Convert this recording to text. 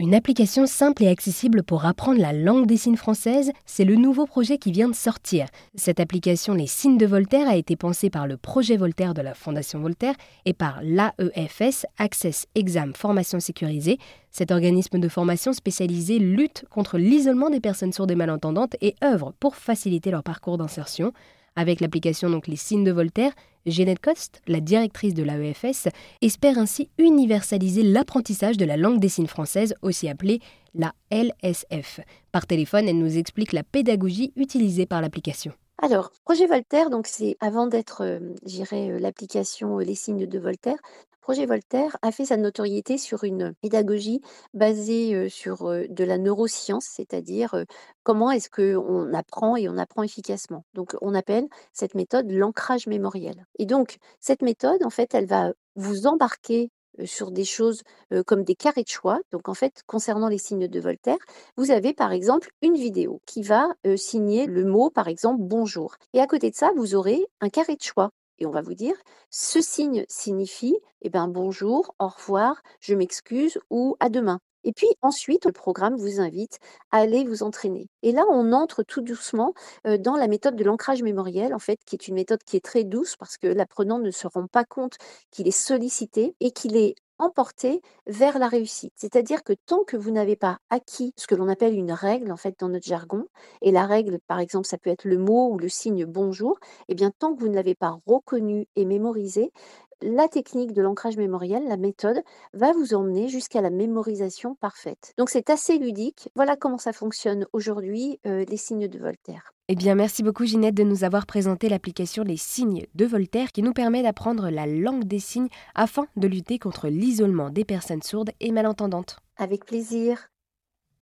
Une application simple et accessible pour apprendre la langue des signes française, c'est le nouveau projet qui vient de sortir. Cette application Les signes de Voltaire a été pensée par le projet Voltaire de la Fondation Voltaire et par l'AEFS, Access Exam Formation Sécurisée. Cet organisme de formation spécialisé lutte contre l'isolement des personnes sourdes et malentendantes et œuvre pour faciliter leur parcours d'insertion. Avec l'application donc Les signes de Voltaire, Jeannette Coste, la directrice de l'AEFS, espère ainsi universaliser l'apprentissage de la langue des signes française, aussi appelée la LSF. Par téléphone, elle nous explique la pédagogie utilisée par l'application. Alors, projet Voltaire, donc c'est avant d'être, euh, j'irais, euh, l'application euh, Les signes de Voltaire, projet Voltaire a fait sa notoriété sur une pédagogie basée sur de la neuroscience, c'est-à-dire comment est-ce qu'on apprend et on apprend efficacement. Donc on appelle cette méthode l'ancrage mémoriel. Et donc cette méthode, en fait, elle va vous embarquer sur des choses comme des carrés de choix. Donc en fait, concernant les signes de Voltaire, vous avez par exemple une vidéo qui va signer le mot, par exemple, bonjour. Et à côté de ça, vous aurez un carré de choix et on va vous dire, ce signe signifie eh ben, bonjour, au revoir, je m'excuse ou à demain. Et puis ensuite, le programme vous invite à aller vous entraîner. Et là, on entre tout doucement dans la méthode de l'ancrage mémoriel, en fait, qui est une méthode qui est très douce parce que l'apprenant ne se rend pas compte qu'il est sollicité et qu'il est emporter vers la réussite. C'est-à-dire que tant que vous n'avez pas acquis ce que l'on appelle une règle, en fait, dans notre jargon, et la règle, par exemple, ça peut être le mot ou le signe bonjour, et eh bien, tant que vous ne l'avez pas reconnu et mémorisé, la technique de l'ancrage mémoriel, la méthode, va vous emmener jusqu'à la mémorisation parfaite. Donc c'est assez ludique. Voilà comment ça fonctionne aujourd'hui, euh, les signes de Voltaire. Eh bien, merci beaucoup Ginette de nous avoir présenté l'application Les signes de Voltaire qui nous permet d'apprendre la langue des signes afin de lutter contre l'isolement des personnes sourdes et malentendantes. Avec plaisir.